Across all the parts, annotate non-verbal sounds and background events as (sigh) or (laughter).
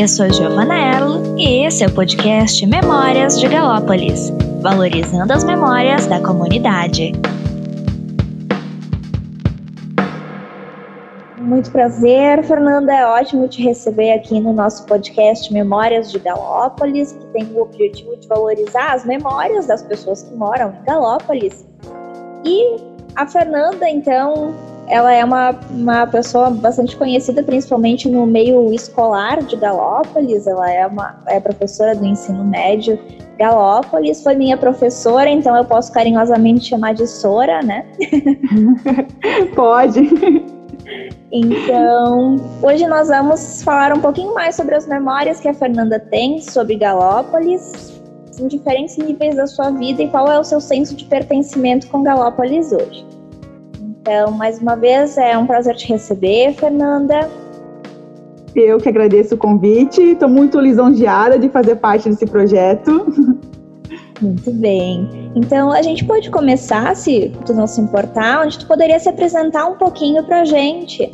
eu sou Giovana Erlo e esse é o podcast Memórias de Galópolis, valorizando as memórias da comunidade. Muito prazer, Fernanda. É ótimo te receber aqui no nosso podcast Memórias de Galópolis, que tem o objetivo de valorizar as memórias das pessoas que moram em Galópolis. E a Fernanda, então, ela é uma, uma pessoa bastante conhecida, principalmente no meio escolar de Galópolis. Ela é, uma, é professora do ensino médio Galópolis, foi minha professora, então eu posso carinhosamente chamar de Sora, né? (laughs) Pode. Então, hoje nós vamos falar um pouquinho mais sobre as memórias que a Fernanda tem sobre Galópolis, em diferentes níveis da sua vida e qual é o seu senso de pertencimento com Galópolis hoje. Então, mais uma vez, é um prazer te receber, Fernanda. Eu que agradeço o convite, estou muito lisonjeada de fazer parte desse projeto. Muito bem. Então, a gente pode começar, se tu não se importar, onde tu poderia se apresentar um pouquinho para a gente.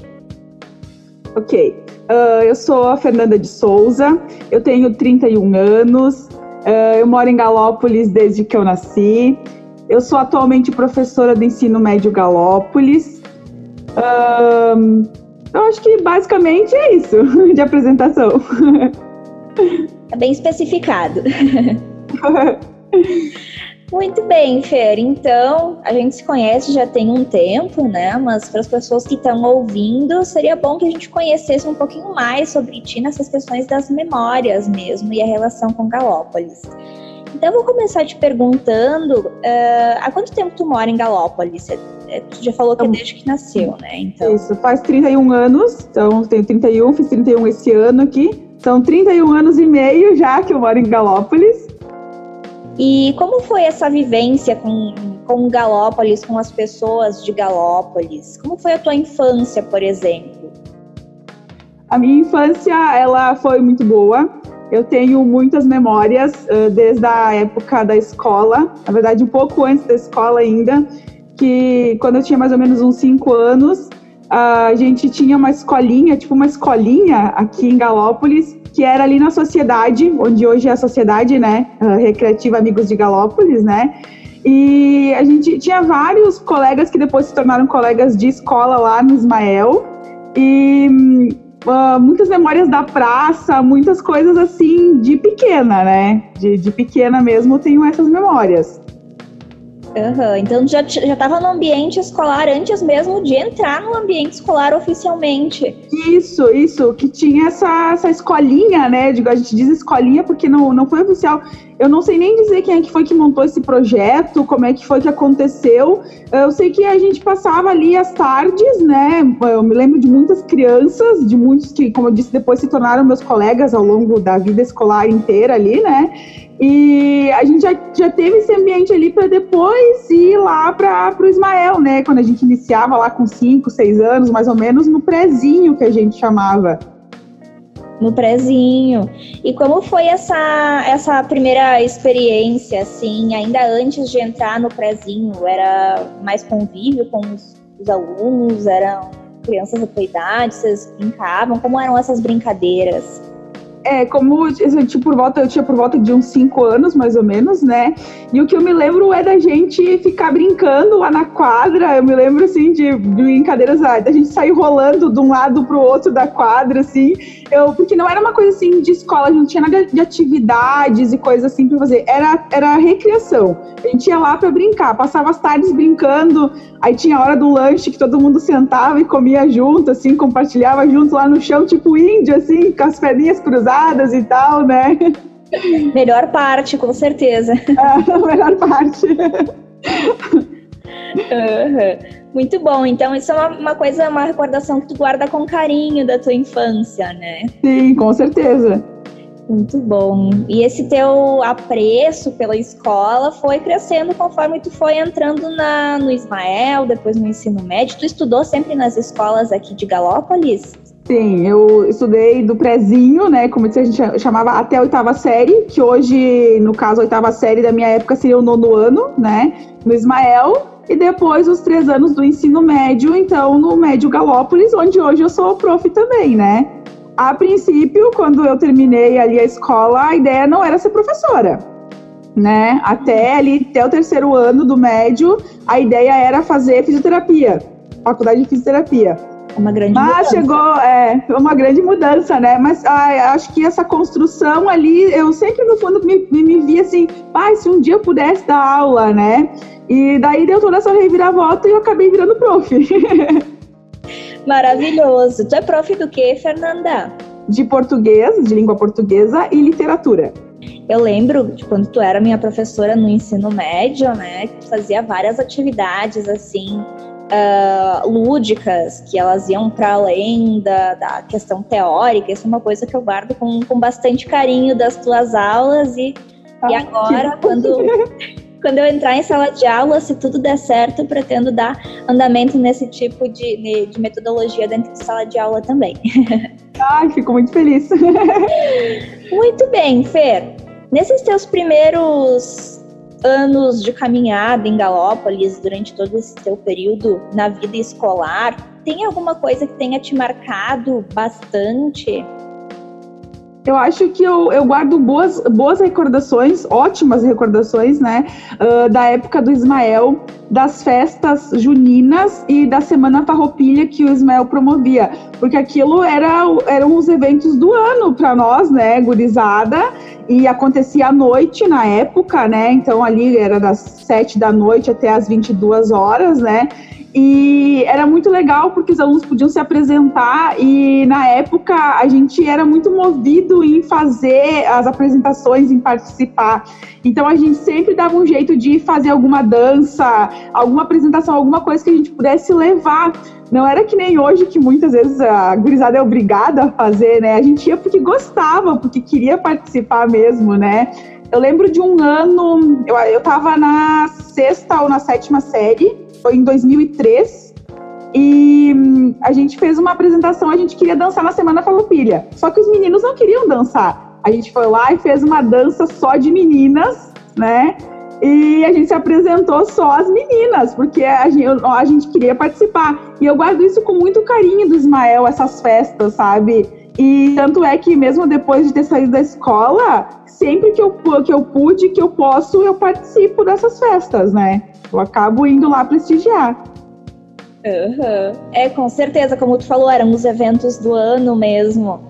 Ok. Uh, eu sou a Fernanda de Souza, eu tenho 31 anos, uh, eu moro em Galópolis desde que eu nasci. Eu sou atualmente professora do ensino médio Galópolis. Um, eu acho que basicamente é isso (laughs) de apresentação. É bem especificado. (laughs) Muito bem, Fer. Então, a gente se conhece já tem um tempo, né? Mas para as pessoas que estão ouvindo, seria bom que a gente conhecesse um pouquinho mais sobre ti nessas questões das memórias mesmo e a relação com Galópolis. Então, eu vou começar te perguntando: uh, há quanto tempo tu mora em Galópolis? É, tu já falou que é desde que nasceu, né? Então... Isso, faz 31 anos, então tenho 31, fiz 31 esse ano aqui. São 31 anos e meio já que eu moro em Galópolis. E como foi essa vivência com, com Galópolis, com as pessoas de Galópolis? Como foi a tua infância, por exemplo? A minha infância, ela foi muito boa. Eu tenho muitas memórias desde a época da escola, na verdade um pouco antes da escola ainda, que quando eu tinha mais ou menos uns cinco anos, a gente tinha uma escolinha, tipo uma escolinha aqui em Galópolis, que era ali na sociedade, onde hoje é a sociedade, né, recreativa Amigos de Galópolis, né, e a gente tinha vários colegas que depois se tornaram colegas de escola lá no Ismael, e uh, muitas memórias da praça, muitas coisas assim de pequena, né? De, de pequena mesmo tenho essas memórias. Uhum. Então já já estava no ambiente escolar antes mesmo de entrar no ambiente escolar oficialmente. Isso, isso, que tinha essa, essa escolinha, né? Digo, a gente diz escolinha porque não, não foi oficial. Eu não sei nem dizer quem é que foi que montou esse projeto, como é que foi que aconteceu. Eu sei que a gente passava ali as tardes, né? Eu me lembro de muitas crianças, de muitos que, como eu disse, depois se tornaram meus colegas ao longo da vida escolar inteira ali, né? E a gente já, já teve esse ambiente ali para depois ir lá para o Ismael, né? Quando a gente iniciava lá com 5, 6 anos, mais ou menos, no prezinho que a gente chamava. No prezinho. E como foi essa, essa primeira experiência, assim, ainda antes de entrar no prezinho? Era mais convívio com os, os alunos? Eram crianças da tua idade? Vocês brincavam? Como eram essas brincadeiras? É, como eu tinha por volta, eu tinha por volta de uns 5 anos, mais ou menos, né? E o que eu me lembro é da gente ficar brincando lá na quadra. Eu me lembro, assim, de brincadeiras, ah, da gente sair rolando de um lado pro outro da quadra, assim. Eu, porque não era uma coisa assim de escola, a gente não tinha nada de atividades e coisas assim pra fazer. Era, era recreação. A gente ia lá pra brincar, passava as tardes brincando, aí tinha a hora do lanche que todo mundo sentava e comia junto, assim, compartilhava junto lá no chão, tipo índio, assim, com as perninhas cruzadas e tal, né? Melhor parte, com certeza. (laughs) É, melhor parte. Uhum. Muito bom. Então, isso é uma, uma, coisa, uma recordação que tu guarda com carinho da tua infância, né? Sim, com certeza. Muito bom. E esse teu apreço pela escola foi crescendo conforme tu foi entrando na, no Ismael, depois no ensino médio. Tu estudou sempre nas escolas aqui de Galópolis? Sim, eu estudei do prezinho, né? Como a gente chamava até a oitava série, que hoje, no caso, a oitava série da minha época seria o nono ano, né? No Ismael. E depois os três anos do ensino médio, então, no Médio Galópolis, onde hoje eu sou prof também, né? A princípio, quando eu terminei ali a escola, a ideia não era ser professora, né? Até ali, até o terceiro ano do médio, a ideia era fazer fisioterapia, faculdade de fisioterapia. Uma grande Mas mudança. chegou, é, uma grande mudança, né? Mas ah, acho que essa construção ali, eu sempre no fundo me, me, me via assim, pai, se um dia eu pudesse dar aula, né? E daí deu toda essa reviravolta e eu acabei virando prof. (laughs) Maravilhoso. Tu é prof do quê, Fernanda? de português, de língua portuguesa e literatura. Eu lembro de quando tu era minha professora no ensino médio, né? Que fazia várias atividades assim. Uh, lúdicas, que elas iam para além da, da, questão teórica, isso é uma coisa que eu guardo com, com bastante carinho das tuas aulas e, ah, e agora, quando, (laughs) quando eu entrar em sala de aula, se tudo der certo, eu pretendo dar andamento nesse tipo de, de, de metodologia dentro de sala de aula também. Ai, (laughs) fico muito feliz. (laughs) muito bem, Fer. Nesses teus primeiros anos de caminhada em Galópolis, durante todo esse teu período na vida escolar, tem alguma coisa que tenha te marcado bastante? Eu acho que eu, eu guardo boas, boas recordações, ótimas recordações, né? Uh, da época do Ismael, das festas juninas e da Semana Farroupilha que o Ismael promovia. Porque aquilo era, eram os eventos do ano para nós, né, gurizada, e acontecia à noite na época, né? Então ali era das sete da noite até as 22 horas, né? E era muito legal porque os alunos podiam se apresentar e na época a gente era muito movido em fazer as apresentações, em participar. Então a gente sempre dava um jeito de fazer alguma dança, alguma apresentação, alguma coisa que a gente pudesse levar. Não era que nem hoje que muitas vezes a gurizada é obrigada a fazer, né? A gente ia porque gostava, porque queria participar mesmo, né? Eu lembro de um ano, eu, eu tava na sexta ou na sétima série, foi em 2003. E hum, a gente fez uma apresentação, a gente queria dançar na Semana Farroupilha. Só que os meninos não queriam dançar. A gente foi lá e fez uma dança só de meninas, né? E a gente se apresentou só as meninas, porque a gente, a gente queria participar. E eu guardo isso com muito carinho do Ismael, essas festas, sabe? E tanto é que mesmo depois de ter saído da escola, sempre que eu, que eu pude, que eu posso, eu participo dessas festas, né? Eu acabo indo lá prestigiar. Uhum. É, com certeza, como tu falou, eram os eventos do ano mesmo.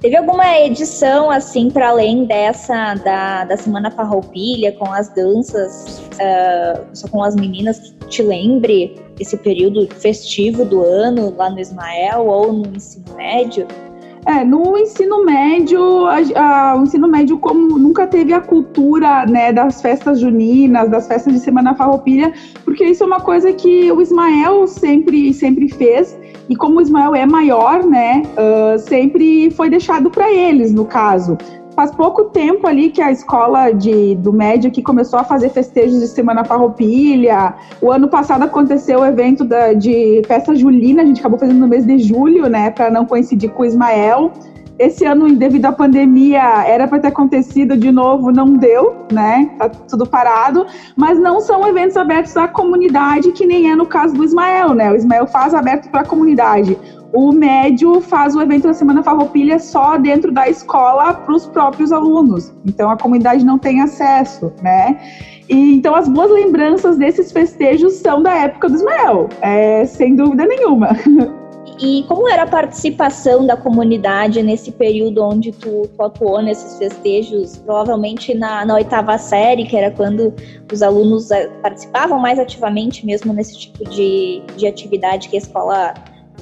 Teve alguma edição, assim, para além dessa da, da Semana Farroupilha, com as danças, uh, só com as meninas, que te lembre esse período festivo do ano lá no Ismael ou no ensino médio? É, no ensino médio, a, a, o ensino médio como nunca teve a cultura, né, das festas juninas, das festas de Semana Farroupilha, porque isso é uma coisa que o Ismael sempre, sempre fez, e como o Ismael é maior, né, uh, sempre foi deixado para eles, no caso. Faz pouco tempo ali que a escola de, do médio aqui começou a fazer festejos de Semana Farroupilha. O ano passado aconteceu o evento da, de festa julina, a gente acabou fazendo no mês de julho, né, para não coincidir com o Ismael. Esse ano, devido à pandemia, era para ter acontecido de novo, não deu, né? Tá tudo parado. Mas não são eventos abertos à comunidade, que nem é no caso do Ismael, né? O Ismael faz aberto para a comunidade o médio faz o evento da Semana Farroupilha só dentro da escola para os próprios alunos. Então a comunidade não tem acesso, né? E, então as boas lembranças desses festejos são da época do Ismael, é, sem dúvida nenhuma. E como era a participação da comunidade nesse período onde tu, tu atuou nesses festejos? Provavelmente na, na, oitava série, que era quando os alunos eh, participavam mais ativamente mesmo nesse tipo de, de atividade que a escola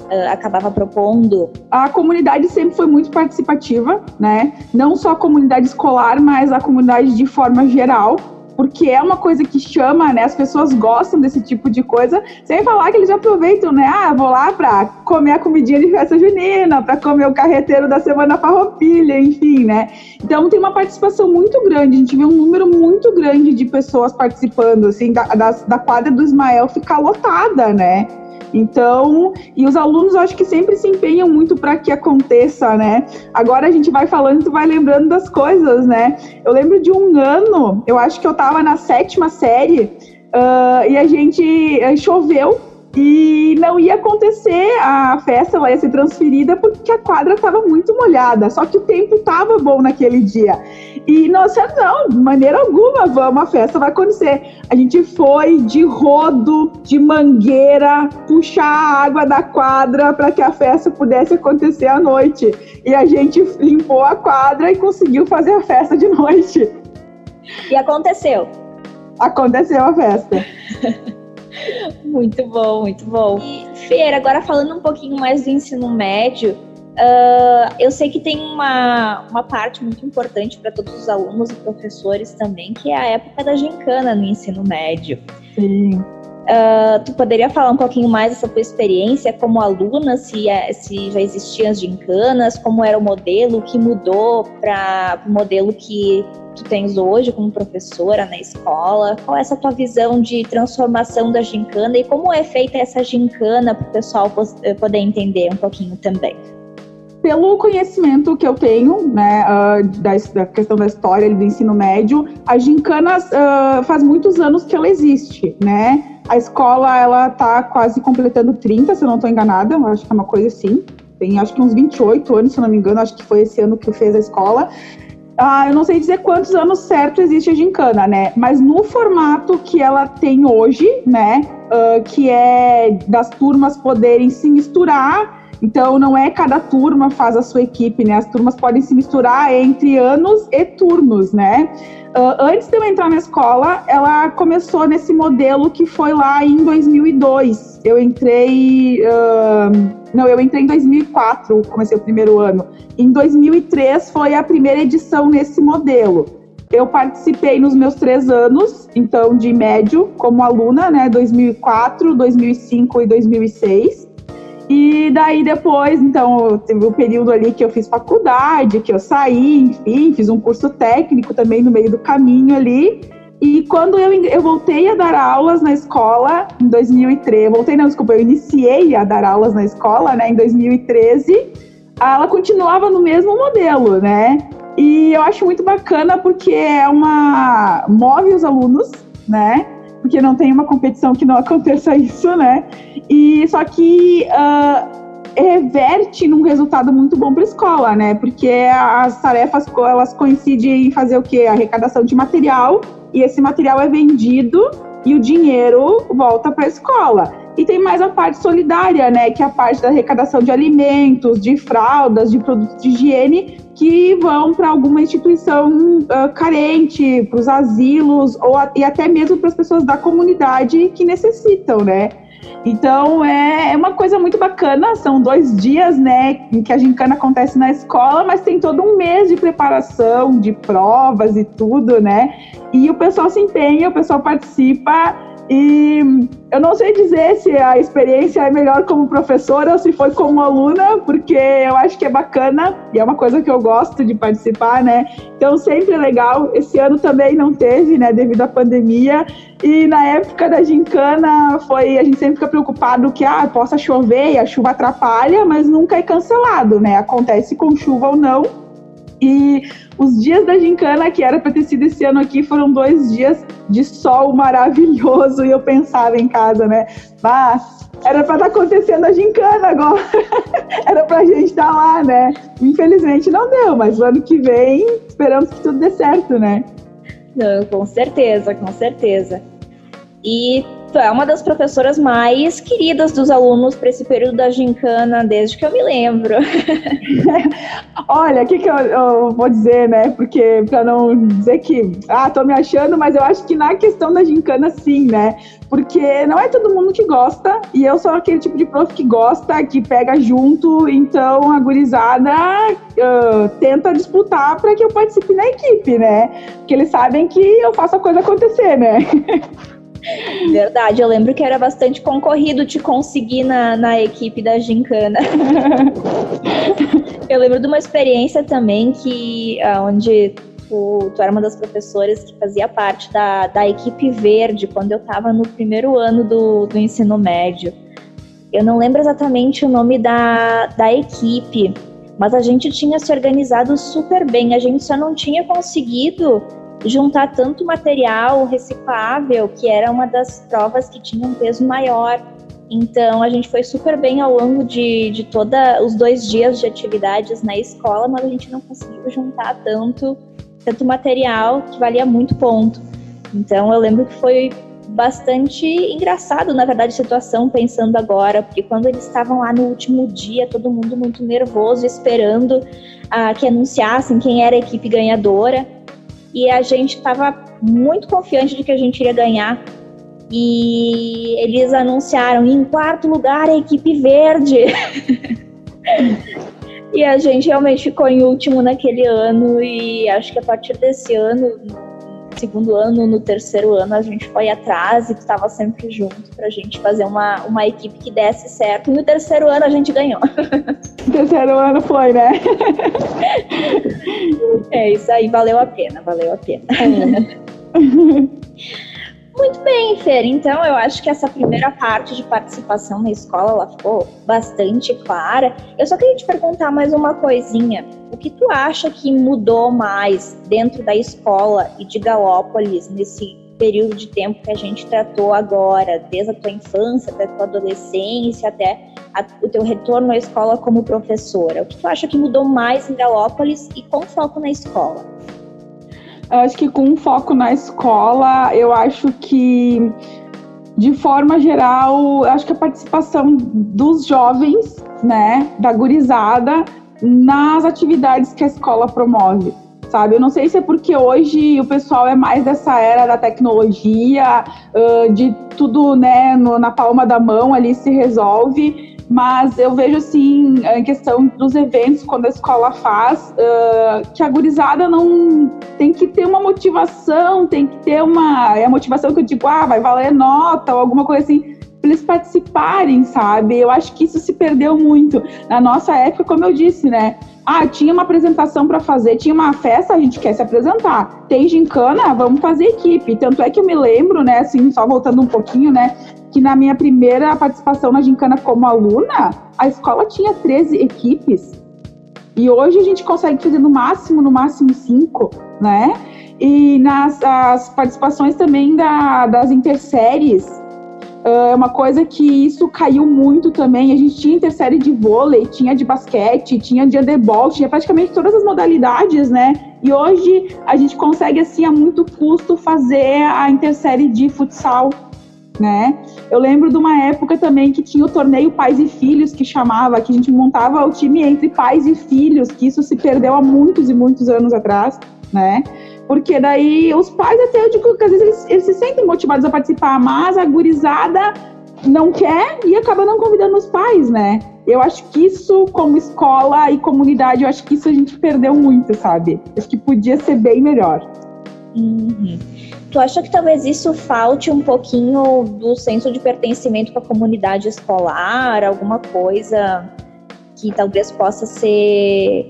uh, acabava propondo? A comunidade sempre foi muito participativa, né? Não só a comunidade escolar, mas a comunidade de forma geral porque é uma coisa que chama, né? As pessoas gostam desse tipo de coisa, sem falar que eles aproveitam, né? Ah, vou lá para comer a comidinha de festa junina, para comer o carreteiro da semana farroupilha, enfim, né? Então tem uma participação muito grande, a gente vê um número muito grande de pessoas participando, assim, da, da, da quadra do Ismael ficar lotada, né? Então, e os alunos acho que sempre se empenham muito para que aconteça, né? Agora a gente vai falando, tu vai lembrando das coisas, né? Eu lembro de um ano, eu acho que eu estava na sétima série, uh, e a gente uh, choveu e não ia acontecer a festa, ia ser transferida porque a quadra estava muito molhada. Só que o tempo estava bom naquele dia. E nós não, de maneira alguma, vamos, a festa vai acontecer. A gente foi de rodo, de mangueira, puxar a água da quadra para que a festa pudesse acontecer à noite. E a gente limpou a quadra e conseguiu fazer a festa de noite. E aconteceu. Aconteceu a festa. (laughs) muito bom, muito bom. E, Fer, agora falando um pouquinho mais do ensino médio, uh, eu sei que tem uma, uma parte muito importante para todos os alunos e professores também, que é a época da gincana no ensino médio. Sim. Uh, tu poderia falar um pouquinho mais dessa tua experiência como aluna, se, é, se já existiam as gincanas, como era o modelo, o que mudou para o modelo que tu tens hoje como professora na escola? Qual é essa tua visão de transformação da gincana e como é feita essa gincana para o pessoal eh, poder entender um pouquinho também? Pelo conhecimento que eu tenho, né, uh, da, da, questão da história do ensino médio, a gincana uh, faz muitos anos que ela existe, né? A escola, ela tá quase completando 30, se eu não estou enganada, eu acho que é uma coisa assim. Tem acho que uns 28 anos, se eu não me engano, acho que foi esse ano que fez a escola. Ah, eu não sei dizer quantos anos certo existe a gincana, né? Mas no formato que ela tem hoje, né? Uh, que é das turmas poderem se misturar. Então, não é cada turma faz a sua equipe, né? As turmas podem se misturar entre anos e turnos, né? Uh, antes de eu entrar na escola, ela começou nesse modelo que foi lá em 2002. Eu entrei. Uh, não, eu entrei em 2004, comecei o primeiro ano. Em 2003 foi a primeira edição nesse modelo. Eu participei nos meus três anos, então de médio, como aluna, né? 2004, 2005 e 2006. E daí depois, então, teve o período ali que eu fiz faculdade, que eu saí, enfim, fiz um curso técnico também no meio do caminho ali. E quando eu, eu voltei a dar aulas na escola, em 2013, voltei não, desculpa, eu iniciei a dar aulas na escola, né, em 2013, ela continuava no mesmo modelo, né? E eu acho muito bacana porque é uma move os alunos, né? Porque não tem uma competição que não aconteça isso, né? E só que uh, reverte num resultado muito bom para a escola, né? Porque as tarefas elas coincidem em fazer o quê? Arrecadação de material e esse material é vendido e o dinheiro volta para a escola. E tem mais a parte solidária, né? Que é a parte da arrecadação de alimentos, de fraldas, de produtos de higiene, que vão para alguma instituição uh, carente, para os asilos, ou a, e até mesmo para as pessoas da comunidade que necessitam, né? Então é, é uma coisa muito bacana. São dois dias, né, em que a gincana acontece na escola, mas tem todo um mês de preparação, de provas e tudo, né? E o pessoal se empenha, o pessoal participa e eu não sei dizer se a experiência é melhor como professora ou se foi como aluna, porque eu acho que é bacana e é uma coisa que eu gosto de participar, né? Então sempre legal. Esse ano também não teve, né, devido à pandemia. E na época da gincana foi a gente sempre fica preocupado que ah, possa chover e a chuva atrapalha, mas nunca é cancelado, né? Acontece com chuva ou não. E os dias da gincana, que era para ter sido esse ano aqui, foram dois dias de sol maravilhoso. E eu pensava em casa, né? Mas era para estar tá acontecendo a gincana agora. (laughs) era para a gente estar tá lá, né? Infelizmente não deu, mas o ano que vem esperamos que tudo dê certo, né? Não, com certeza, com certeza. E tu é uma das professoras mais queridas dos alunos para esse período da gincana, desde que eu me lembro. (laughs) Olha, o que, que eu, eu, vou dizer, né? Porque, para não dizer que, ah, tô me achando, mas eu acho que na questão da gincana, sim, né? Porque não é todo mundo que gosta, e eu sou aquele tipo de prof que gosta, que pega junto, então a gurizada uh, tenta disputar para que eu participe na equipe, né? Porque eles sabem que eu faço a coisa acontecer, né? (laughs) Verdade, eu lembro que era bastante concorrido te conseguir na, na equipe da Gincana. (laughs) eu lembro de uma experiência também que ah, onde tu, tu era uma das professoras que fazia parte da, da equipe verde quando eu estava no primeiro ano do, do ensino médio. Eu não lembro exatamente o nome da, da equipe, mas a gente tinha se organizado super bem. A gente só não tinha conseguido juntar tanto material reciclável, que era uma das provas que tinha um peso maior. Então a gente foi super bem ao longo de, de todos os dois dias de atividades na escola, mas a gente não conseguiu juntar tanto, tanto material que valia muito ponto. Então eu lembro que foi bastante engraçado, na verdade, a situação, pensando agora, porque quando eles estavam lá no último dia, todo mundo muito nervoso, esperando uh, que anunciassem quem era a equipe ganhadora, e a gente estava muito confiante de que a gente iria ganhar. E eles anunciaram em quarto lugar a equipe verde. (laughs) e a gente realmente ficou em último naquele ano e acho que a partir desse ano segundo ano, no terceiro ano, a gente foi atrás e estava sempre junto para a gente fazer uma, uma equipe que desse certo. E no terceiro ano a gente ganhou. (laughs) Terceiro ano foi, né? é isso aí, valeu a pena, valeu a pena. É. (laughs) Muito bem, Fer. Então, eu acho que essa primeira parte de participação na escola ela ficou bastante clara. Eu só queria te perguntar mais uma coisinha. O que tu acha que mudou mais dentro da escola e de Galópolis nesse período de tempo que a gente tratou agora, desde a tua infância até a tua adolescência, até a, o teu retorno à escola como professora? O que tu acha que mudou mais em Galópolis e com foco na escola? Eu acho que com foco na escola, eu acho que de forma geral, acho que a participação dos jovens, né, da gurizada, nas atividades que a escola promove, sabe? Eu não sei se é porque hoje o pessoal é mais dessa era da tecnologia, de tudo, né, na palma da mão ali se resolve, mas eu vejo assim, em questão dos eventos, quando a escola faz, uh, que a gurizada não tem que ter uma motivação, tem que ter uma. É a motivação que eu digo, ah, vai valer nota ou alguma coisa assim para eles participarem, sabe? Eu acho que isso se perdeu muito. Na nossa época, como eu disse, né? Ah, tinha uma apresentação para fazer, tinha uma festa, a gente quer se apresentar. Tem gincana, vamos fazer equipe. Tanto é que eu me lembro, né, assim, só voltando um pouquinho, né, que na minha primeira participação na gincana como aluna, a escola tinha 13 equipes. E hoje a gente consegue fazer no máximo, no máximo cinco, né? E nas as participações também da, das interséries, é uma coisa que isso caiu muito também. A gente tinha intersérie de vôlei, tinha de basquete, tinha de handebol, tinha praticamente todas as modalidades, né? E hoje a gente consegue, assim, a muito custo fazer a intersérie de futsal, né? Eu lembro de uma época também que tinha o torneio Pais e Filhos, que chamava, que a gente montava o time entre pais e filhos, que isso se perdeu há muitos e muitos anos atrás, né? Porque daí os pais até eu digo que às vezes eles, eles se sentem motivados a participar, mas a gurizada não quer e acaba não convidando os pais, né? Eu acho que isso, como escola e comunidade, eu acho que isso a gente perdeu muito, sabe? Acho que podia ser bem melhor. Uhum. Tu acha que talvez isso falte um pouquinho do senso de pertencimento com a comunidade escolar, alguma coisa que talvez possa ser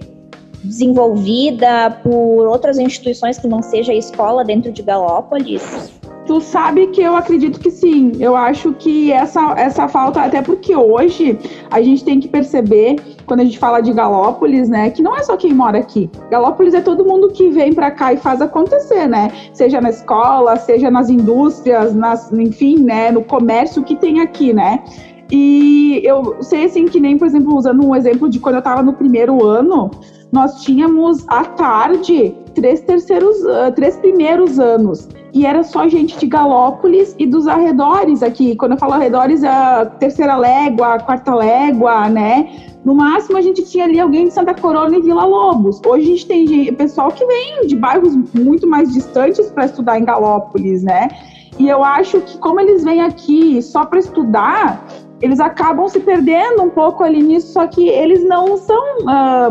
desenvolvida por outras instituições que não seja a escola dentro de Galópolis? Tu sabe que eu acredito que sim. Eu acho que essa, essa falta, até porque hoje a gente tem que perceber, quando a gente fala de Galópolis, né, que não é só quem mora aqui. Galópolis é todo mundo que vem para cá e faz acontecer, né? Seja na escola, seja nas indústrias, nas, enfim, né, no comércio que tem aqui, né? E eu sei assim que nem, por exemplo, usando um exemplo de quando eu estava no primeiro ano, nós tínhamos à tarde três terceiros, uh, três primeiros anos. E era só gente de Galópolis e dos arredores aqui. Quando eu falo arredores, a terceira légua, a quarta légua, né? No máximo a gente tinha ali alguém de Santa Corona e Vila Lobos. Hoje a gente tem pessoal que vem de bairros muito mais distantes para estudar em Galópolis, né? E eu acho que como eles vêm aqui só para estudar, eles acabam se perdendo um pouco ali nisso, só que eles não são.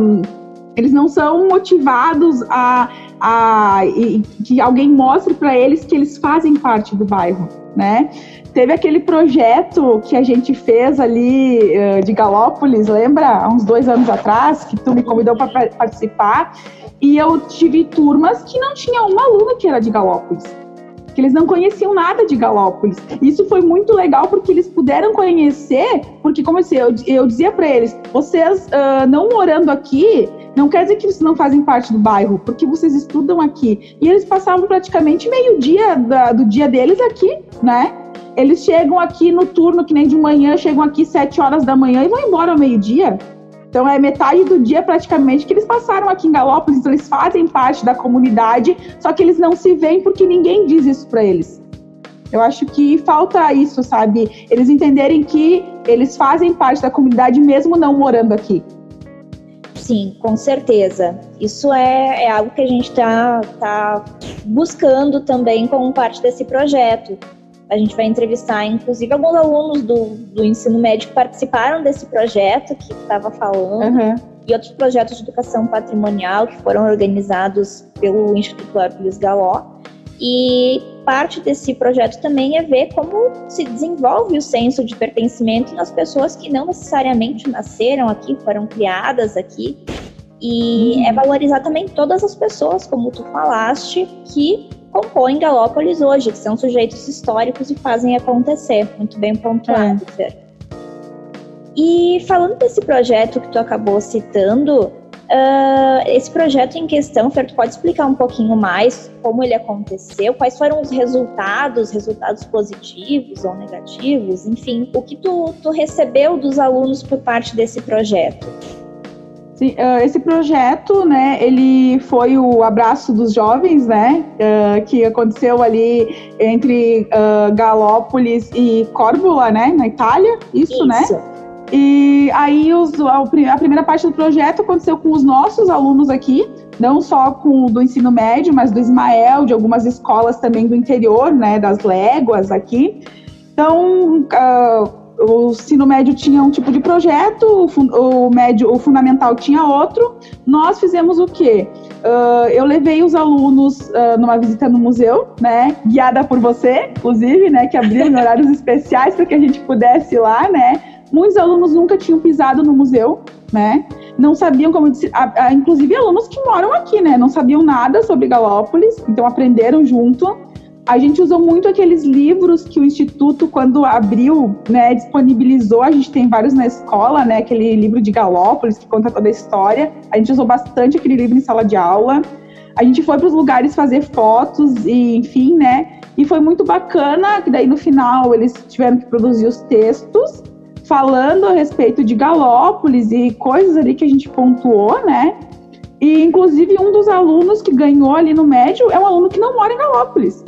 Um, eles não são motivados a, a e, que alguém mostre para eles que eles fazem parte do bairro, né? Teve aquele projeto que a gente fez ali uh, de Galópolis, lembra? Há uns dois anos atrás, que tu me convidou para participar. E eu tive turmas que não tinha uma aluna que era de Galópolis que eles não conheciam nada de Galópolis. Isso foi muito legal porque eles puderam conhecer, porque como eu, eu, eu dizia para eles, vocês uh, não morando aqui, não quer dizer que vocês não fazem parte do bairro, porque vocês estudam aqui. E eles passavam praticamente meio dia da, do dia deles aqui, né? Eles chegam aqui no turno, que nem de manhã, chegam aqui sete horas da manhã e vão embora ao meio-dia. Então é metade do dia praticamente que eles passaram aqui em Galópolis, então eles fazem parte da comunidade, só que eles não se veem porque ninguém diz isso para eles. Eu acho que falta isso, sabe? Eles entenderem que eles fazem parte da comunidade mesmo não morando aqui. Sim, com certeza. Isso é, é algo que a gente está tá buscando também como parte desse projeto. A gente vai entrevistar, inclusive, alguns alunos do, do ensino médio que participaram desse projeto que estava falando, uhum. e outros projetos de educação patrimonial que foram organizados pelo Instituto Hércules Galó. E parte desse projeto também é ver como se desenvolve o senso de pertencimento nas pessoas que não necessariamente nasceram aqui, foram criadas aqui. E uhum. é valorizar também todas as pessoas, como tu falaste, que compõem Galópolis hoje, que são sujeitos históricos e fazem acontecer. Muito bem pontuado, é. Fer. E falando desse projeto que tu acabou citando, Uh, esse projeto em questão, Fer, tu pode explicar um pouquinho mais como ele aconteceu, quais foram os resultados, resultados positivos ou negativos, enfim, o que tu, tu recebeu dos alunos por parte desse projeto? Sim, uh, esse projeto, né, ele foi o abraço dos jovens, né, uh, que aconteceu ali entre Galópolis e Córbula, né, na Itália, isso, né? isso. né? E aí os, a, primeira parte do projeto aconteceu com os nossos alunos aqui, não só com do ensino médio, mas do Ismael, de algumas escolas também do interior, né, das léguas aqui. Então, uh, o ensino médio tinha um tipo de projeto, o, o, médio, o fundamental tinha outro. Nós fizemos o quê? Uh, eu levei os alunos uh, numa visita no museu, né, guiada por você, inclusive, né, que abriu (laughs) horários especiais para que a gente pudesse ir lá, né, Muitos alunos nunca tinham pisado no museu, né? Não sabiam como, inclusive alunos que moram aqui, né? Não sabiam nada sobre Galópolis, então aprenderam junto. A gente usou muito aqueles livros que o Instituto, quando abriu, né, disponibilizou. A gente tem vários na escola, né? Aquele livro de Galópolis que conta toda a história. A gente usou bastante aquele livro em sala de aula. A gente foi para os lugares fazer fotos e, enfim, né? E foi muito bacana que daí no final eles tiveram que produzir os textos falando a respeito de Galópolis e coisas ali que a gente pontuou, né? E inclusive um dos alunos que ganhou ali no médio é um aluno que não mora em Galópolis.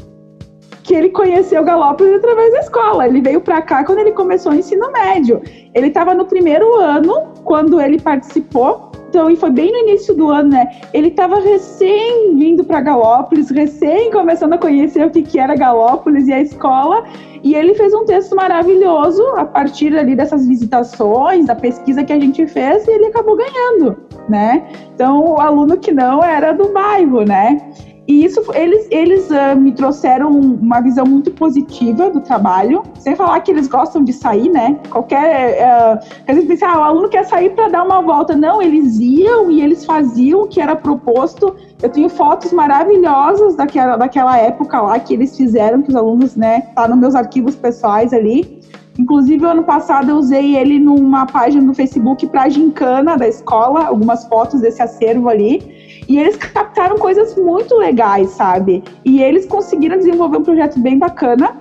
Que ele conheceu Galópolis através da escola. Ele veio para cá quando ele começou o ensino médio. Ele estava no primeiro ano quando ele participou então, e foi bem no início do ano, né? Ele estava recém vindo para Galópolis, recém começando a conhecer o que, que era Galópolis e a escola, e ele fez um texto maravilhoso a partir ali dessas visitações, da pesquisa que a gente fez, e ele acabou ganhando, né? Então, o aluno que não era do bairro, né? E isso, eles, eles uh, me trouxeram uma visão muito positiva do trabalho, sem falar que eles gostam de sair, né? Qualquer. Uh, gente pensa, ah, o aluno quer sair para dar uma volta. Não, eles iam e eles faziam o que era proposto. Eu tenho fotos maravilhosas daquela, daquela época lá que eles fizeram, que os alunos, né, tá nos meus arquivos pessoais ali. Inclusive, ano passado eu usei ele numa página do Facebook para gincana da escola, algumas fotos desse acervo ali. E eles captaram coisas muito legais, sabe? E eles conseguiram desenvolver um projeto bem bacana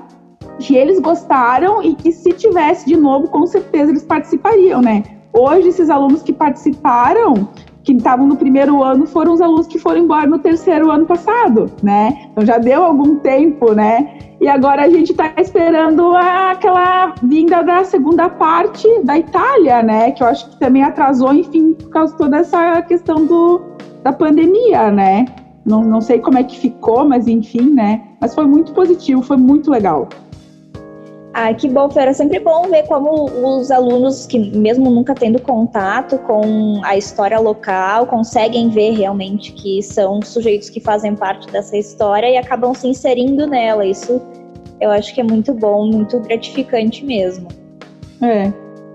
que eles gostaram e que se tivesse de novo, com certeza eles participariam, né? Hoje, esses alunos que participaram, que estavam no primeiro ano, foram os alunos que foram embora no terceiro ano passado, né? Então já deu algum tempo, né? E agora a gente está esperando aquela vinda da segunda parte da Itália, né? Que eu acho que também atrasou, enfim, por causa de toda essa questão do, da pandemia, né? Não, não sei como é que ficou, mas enfim, né? Mas foi muito positivo, foi muito legal. Ah, que bom, Fer. É sempre bom ver como os alunos que, mesmo nunca tendo contato com a história local, conseguem ver realmente que são sujeitos que fazem parte dessa história e acabam se inserindo nela. Isso eu acho que é muito bom, muito gratificante mesmo. É.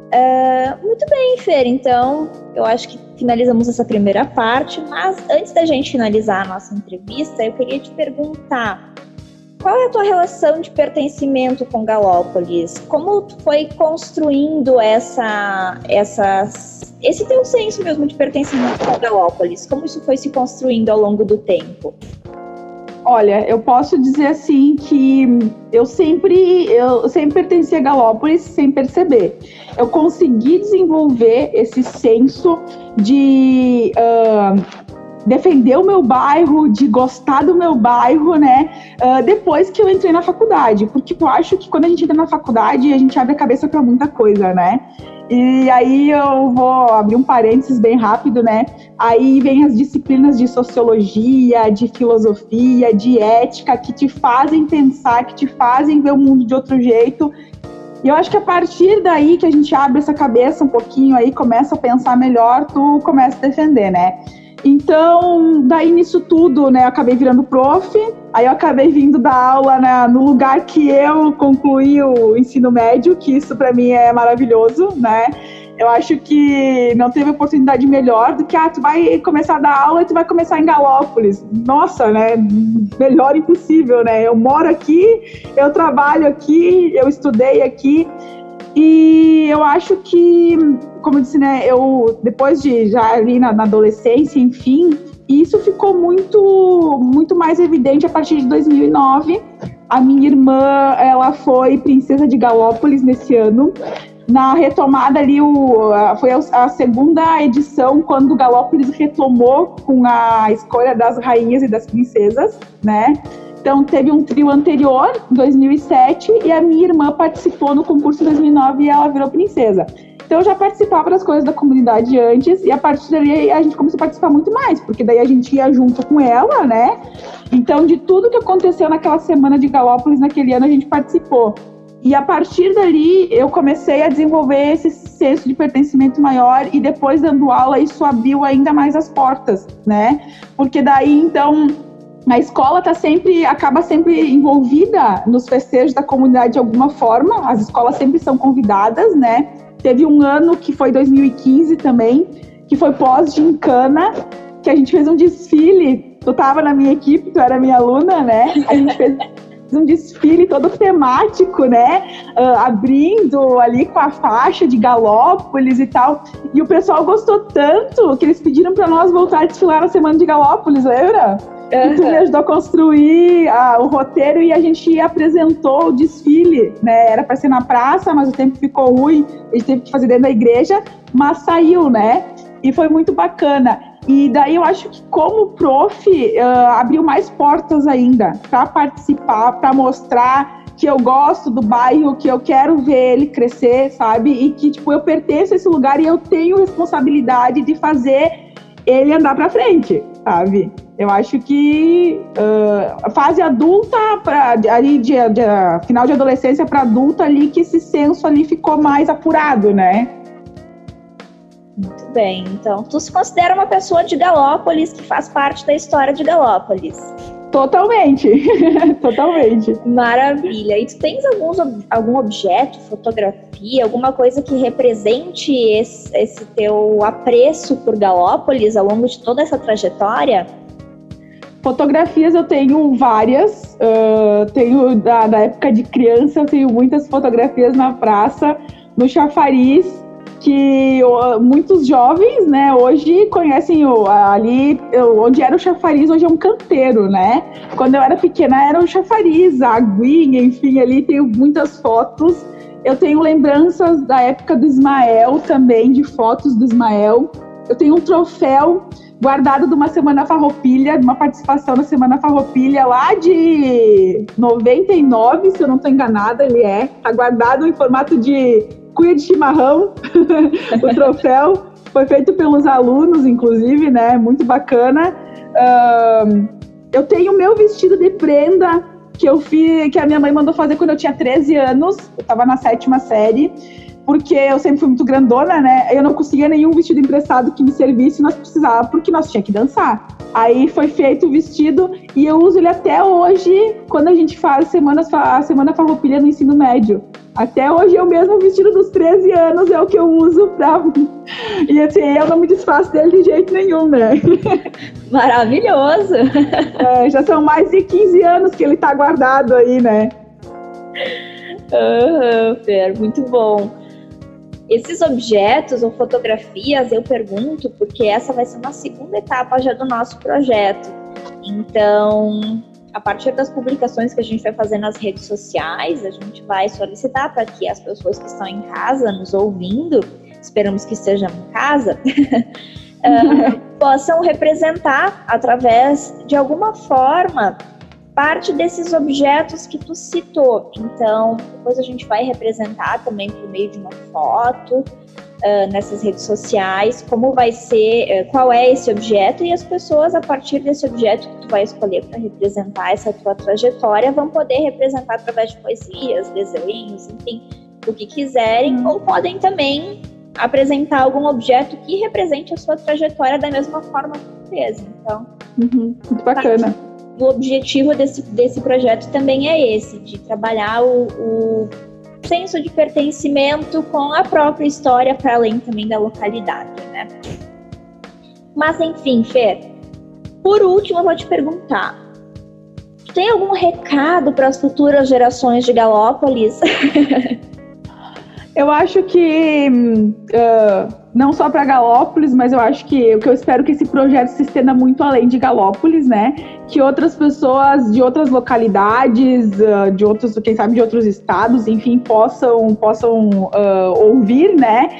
Uh, muito bem, Fer. Então, eu acho que finalizamos essa primeira parte, mas antes da gente finalizar a nossa entrevista, eu queria te perguntar qual é a tua relação de pertencimento com Galópolis? Como tu foi construindo essa, essa, esse teu senso mesmo de pertencimento com Galópolis? Como isso foi se construindo ao longo do tempo? Olha, eu posso dizer assim que eu sempre, eu sempre pertenci a Galópolis sem perceber. Eu consegui desenvolver esse senso de uh, defender o meu bairro, de gostar do meu bairro, né? Uh, depois que eu entrei na faculdade, porque eu acho que quando a gente entra na faculdade a gente abre a cabeça para muita coisa, né? E aí eu vou abrir um parênteses bem rápido, né? Aí vem as disciplinas de sociologia, de filosofia, de ética, que te fazem pensar, que te fazem ver o mundo de outro jeito. E eu acho que a partir daí que a gente abre essa cabeça um pouquinho aí, começa a pensar melhor, tu começa a defender, né? Então, daí nisso tudo, né, eu acabei virando prof, aí eu acabei vindo dar aula né, no lugar que eu concluí o ensino médio, que isso para mim é maravilhoso, né? Eu acho que não teve oportunidade melhor do que, ah, tu vai começar a dar aula e tu vai começar em Galópolis. Nossa, né? Melhor impossível, né? Eu moro aqui, eu trabalho aqui, eu estudei aqui. E eu acho que, como eu disse, né, eu depois de já ali na, na adolescência, enfim, isso ficou muito, muito mais evidente a partir de 2009. A minha irmã, ela foi princesa de Galópolis nesse ano. Na retomada ali, o, foi a segunda edição quando Galópolis retomou com a escolha das rainhas e das princesas, né? Então, teve um trio anterior, em 2007, e a minha irmã participou no concurso em 2009 e ela virou princesa. Então, eu já participava das coisas da comunidade antes, e a partir dali a gente começou a participar muito mais, porque daí a gente ia junto com ela, né? Então, de tudo que aconteceu naquela semana de Galópolis, naquele ano, a gente participou. E a partir dali, eu comecei a desenvolver esse senso de pertencimento maior, e depois dando aula, isso abriu ainda mais as portas, né? Porque daí, então a escola tá sempre, acaba sempre envolvida nos festejos da comunidade de alguma forma. As escolas sempre são convidadas, né? Teve um ano que foi 2015 também, que foi pós-gincana, que a gente fez um desfile. Tu tava na minha equipe, tu era minha aluna, né? A gente fez um desfile todo temático, né? Uh, abrindo ali com a faixa de Galópolis e tal. E o pessoal gostou tanto que eles pediram para nós voltar a desfilar na semana de Galópolis, lembra? Uhum. Me ajudou a construir ah, o roteiro e a gente apresentou o desfile, né? Era para ser na praça, mas o tempo ficou ruim, a gente teve que fazer dentro da igreja, mas saiu, né? E foi muito bacana. E daí eu acho que como prof uh, abriu mais portas ainda para participar, para mostrar que eu gosto do bairro, que eu quero ver ele crescer, sabe? E que tipo eu pertenço a esse lugar e eu tenho responsabilidade de fazer ele andar para frente, sabe? Eu acho que uh, a fase adulta, pra, ali de, de, de final de adolescência para adulta ali, que esse senso ali ficou mais apurado, né? Muito bem. Então, tu se considera uma pessoa de Galópolis que faz parte da história de Galópolis? Totalmente, (laughs) totalmente. Maravilha. E tu tens alguns, algum objeto, fotografia, alguma coisa que represente esse, esse teu apreço por Galópolis ao longo de toda essa trajetória? Fotografias eu tenho várias, uh, tenho da, da, época de criança, eu tenho muitas fotografias na praça, no chafariz, que uh, muitos jovens, né, hoje conhecem o, ali, onde era o chafariz, hoje é um canteiro, né? Quando eu era pequena era o chafariz, a aguinha, enfim, ali tenho muitas fotos. Eu tenho lembranças da época do Ismael também, de fotos do Ismael. Eu tenho um troféu guardado de uma Semana Farroupilha, de uma participação na Semana Farroupilha lá de 99, se eu não estou enganada, ele é. Está guardado em formato de cuia de chimarrão, (laughs) o troféu. Foi feito pelos alunos, inclusive, né? Muito bacana. Um, eu tenho o meu vestido de prenda que eu fiz, que a minha mãe mandou fazer quando eu tinha 13 anos. Eu estava na sétima série porque eu sempre fui muito grandona, né? Eu não conseguia nenhum vestido emprestado que me servisse, nós precisava, porque nós tinha que dançar. Aí foi feito o vestido e eu uso ele até hoje, quando a gente faz semanas, a semana farroupilha no ensino médio. Até hoje é o mesmo vestido dos 13 anos, é o que eu uso pra. (laughs) E assim, eu não me desfaço dele de jeito nenhum, né? (laughs) Maravilhoso! (laughs) É, já são mais de 15 anos que ele tá guardado aí, né? Aham, uhum, Fer, muito bom. Esses objetos ou fotografias, eu pergunto, porque essa vai ser uma segunda etapa já do nosso projeto. Então, a partir das publicações que a gente vai fazer nas redes sociais, a gente vai solicitar para que as pessoas que estão em casa nos ouvindo, esperamos que estejam em casa, uh, (laughs) (laughs) possam representar através de alguma forma parte desses objetos que tu citou. Então, depois a gente vai representar também por meio de uma foto uh, nessas redes sociais, como vai ser, uh, qual é esse objeto e as pessoas a partir desse objeto que tu vai escolher para representar essa tua trajetória vão poder representar através de poesias, desenhos, enfim, o que quiserem, ou podem também apresentar algum objeto que represente a sua trajetória da mesma forma que tu fez. Então, uhum, muito bacana. Tá o objetivo desse, desse projeto também é esse, de trabalhar o, o senso de pertencimento com a própria história para além também da localidade, né? Mas enfim, Fer, por último eu vou te perguntar, tem algum recado para as futuras gerações de Galópolis? (laughs) eu acho que uh não só para Galópolis, mas eu acho que o que eu espero que esse projeto se estenda muito além de Galópolis, né? Que outras pessoas de outras localidades, uh, de outros, quem sabe, de outros estados, enfim, possam possam uh, ouvir, né?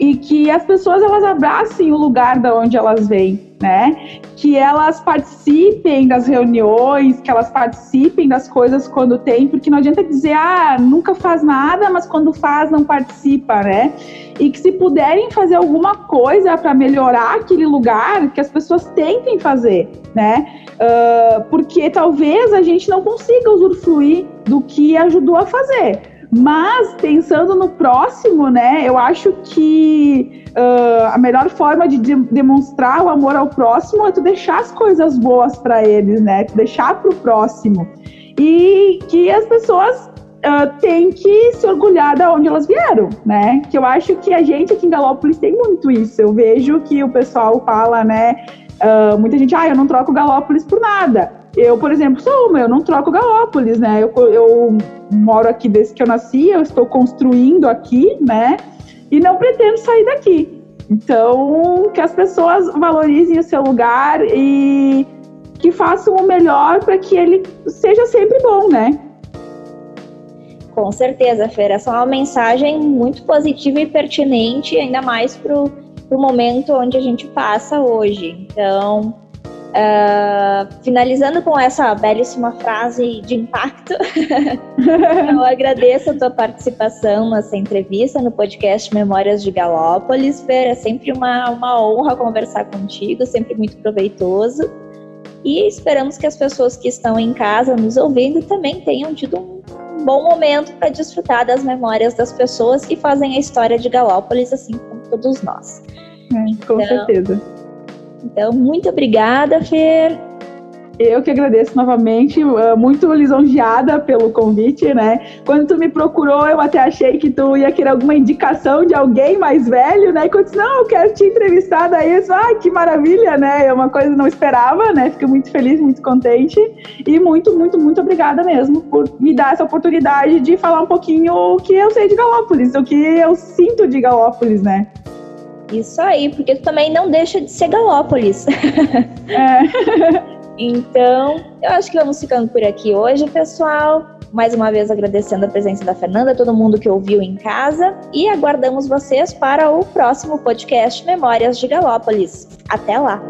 E que as pessoas elas abracem o lugar da onde elas vêm né? Que elas participem das reuniões, que elas participem das coisas quando tem, porque não adianta dizer, ah, nunca faz nada, mas quando faz não participa, né? E que se puderem fazer alguma coisa para melhorar aquele lugar, que as pessoas tentem fazer, né? Uh, porque talvez a gente não consiga usufruir do que ajudou a fazer. Mas pensando no próximo, né, eu acho que uh, a melhor forma de, de demonstrar o amor ao próximo é tu deixar as coisas boas para eles, né? Tu deixar para o próximo. E que as pessoas uh, têm que se orgulhar da onde elas vieram, né? Que eu acho que a gente aqui em Galópolis tem muito isso. Eu vejo que o pessoal fala, né? Uh, muita gente, ah, eu não troco Galópolis por nada. Eu, por exemplo, sou uma, eu não troco Galópolis, né? Eu, eu moro aqui desde que eu nasci, eu estou construindo aqui, né? e não pretendo sair daqui. Então, que as pessoas valorizem o seu lugar e que façam o melhor para que ele seja sempre bom, né? Com certeza, Fer. Essa é uma mensagem muito positiva e pertinente, ainda mais para o momento onde a gente passa hoje. Então, Uh, finalizando com essa belíssima frase de impacto, (laughs) eu agradeço a tua participação nessa entrevista no podcast Memórias de Galópolis. Fer, é sempre uma, uma honra conversar contigo, sempre muito proveitoso. E esperamos que as pessoas que estão em casa nos ouvindo também tenham tido um bom momento para desfrutar das memórias das pessoas que fazem a história de Galópolis, assim como todos nós. É, com então, certeza. Então, muito obrigada, Fer. Eu que agradeço novamente, uh, muito lisonjeada pelo convite, né? Quando tu me procurou, eu até achei que tu ia querer alguma indicação de alguém mais velho, né? E quando eu disse, não, eu quero te entrevistar, daí eu disse, ah, que maravilha, né? É uma coisa que não esperava, né? Fico muito feliz, muito contente e muito, muito, muito obrigada mesmo por me dar essa oportunidade de falar um pouquinho o que eu sei de Galópolis, o que eu sinto de Galópolis, né? Isso aí, porque tu também não deixa de ser Galópolis. É. (laughs) então, eu acho que vamos ficando por aqui hoje, pessoal. Mais uma vez agradecendo a presença da Fernanda, todo mundo que ouviu em casa e aguardamos vocês para o próximo podcast Memórias de Galópolis. Até lá!